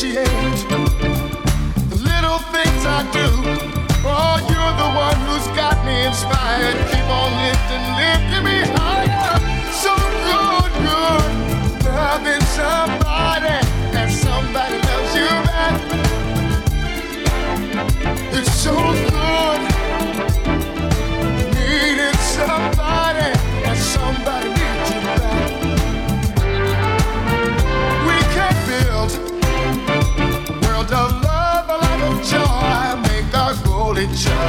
Appreciate the little things I do. Oh, you're the one who's got me inspired. Keep on lifting, lifting me higher. So good, good. Loving somebody and somebody loves you back. It's so each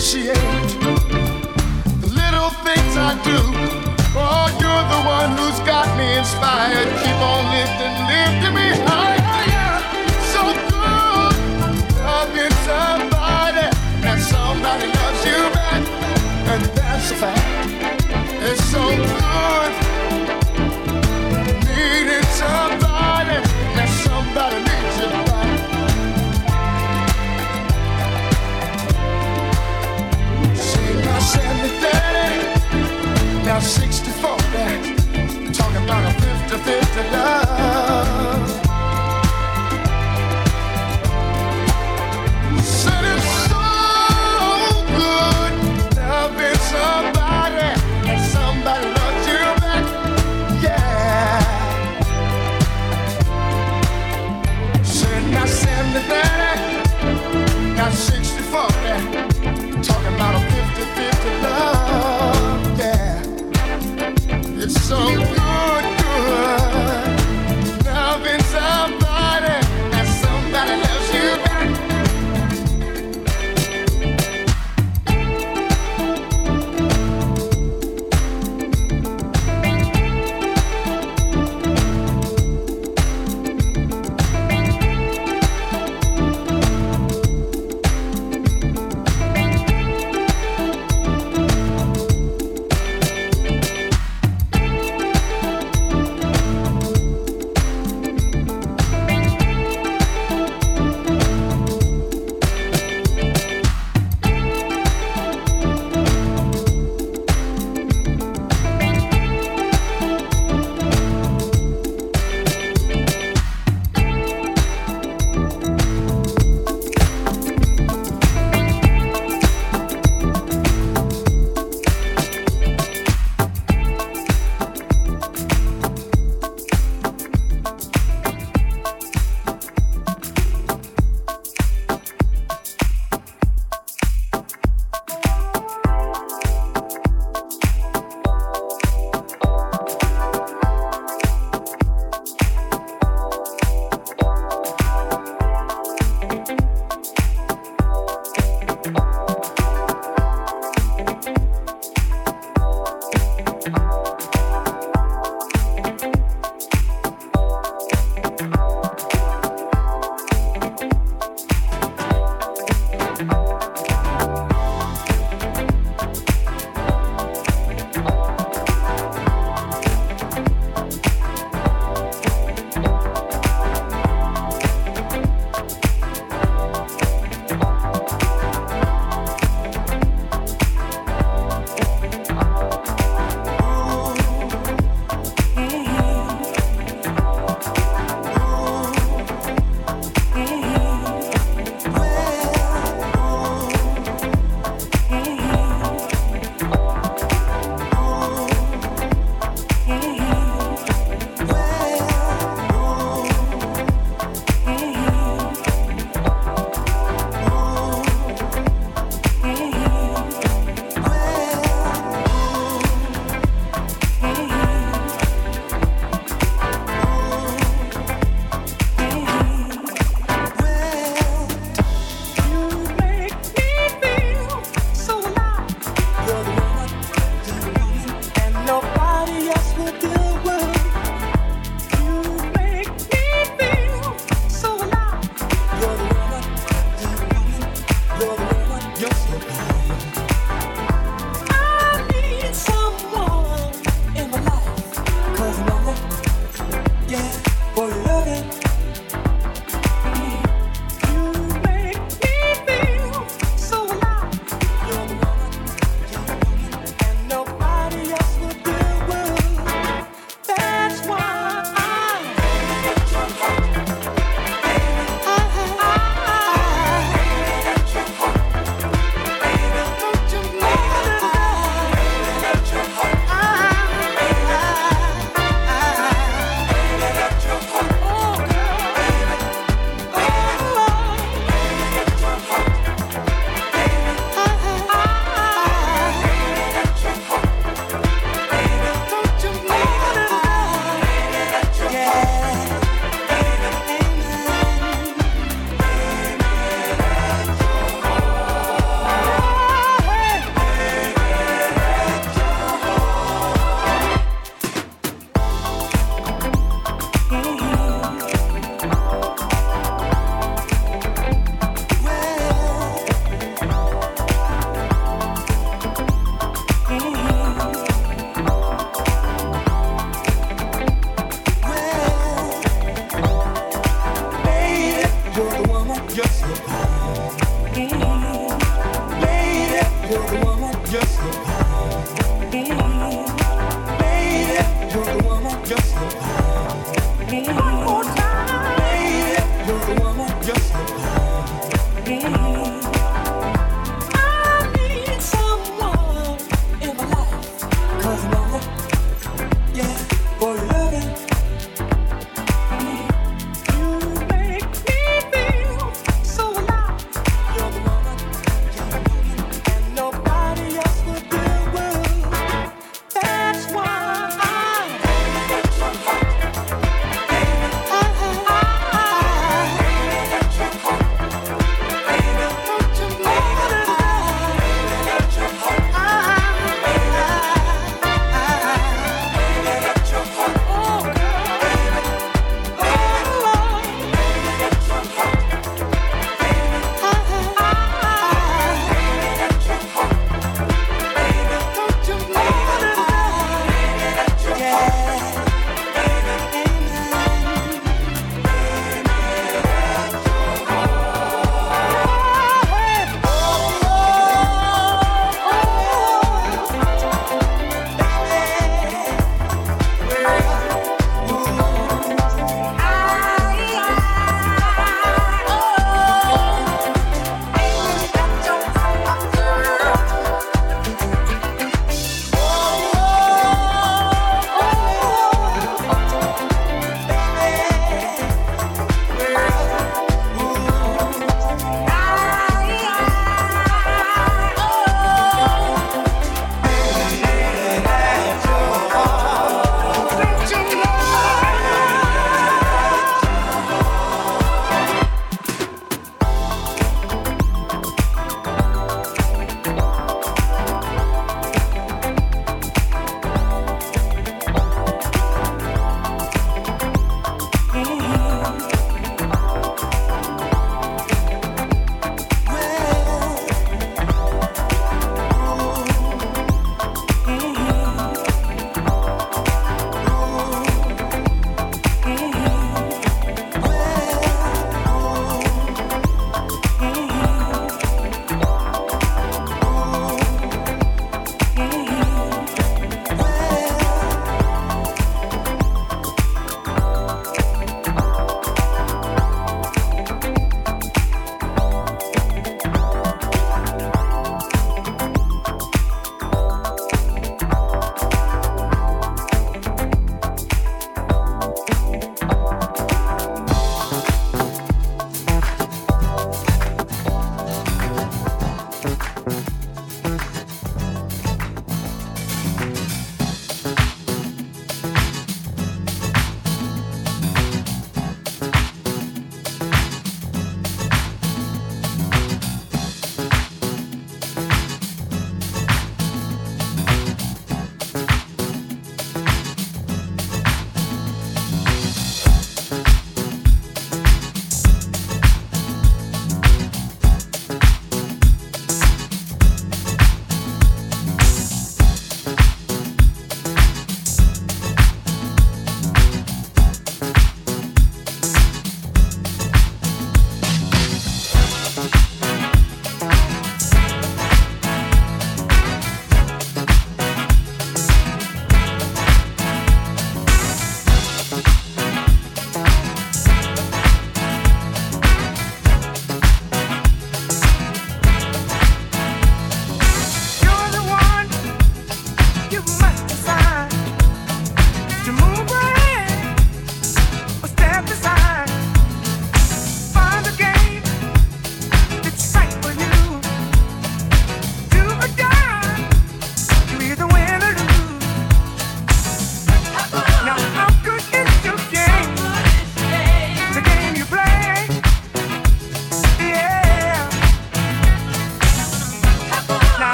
appreciate the little things I do. Oh, you're the one who's got me inspired. Keep on lifting, lifting me higher. So good, loving somebody, and somebody loves you back, and that's a fact. It's so good, 64, Talking about a 50 50 love. It's so good loving somebody somebody loves you back. Yeah. Not not so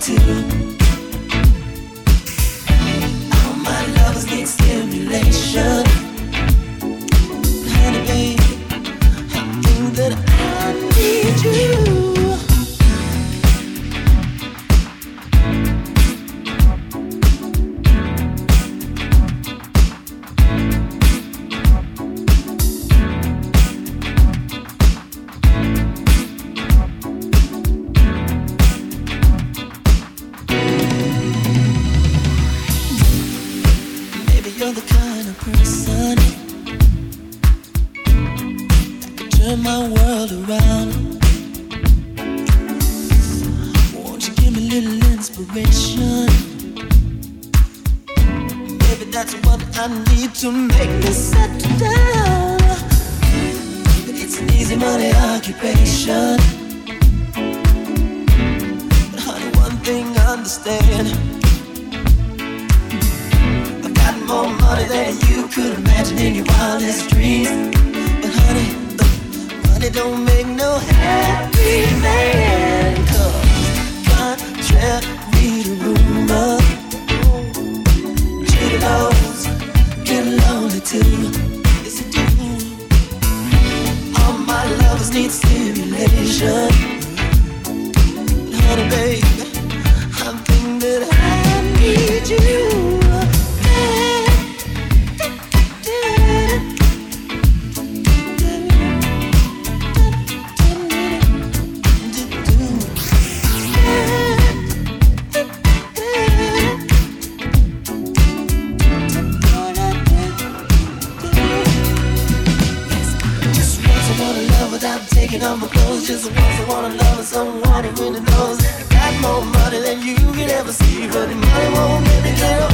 too. just wants to wanna love someone who really knows. I got more money than you could ever see, but the money won't make me get away.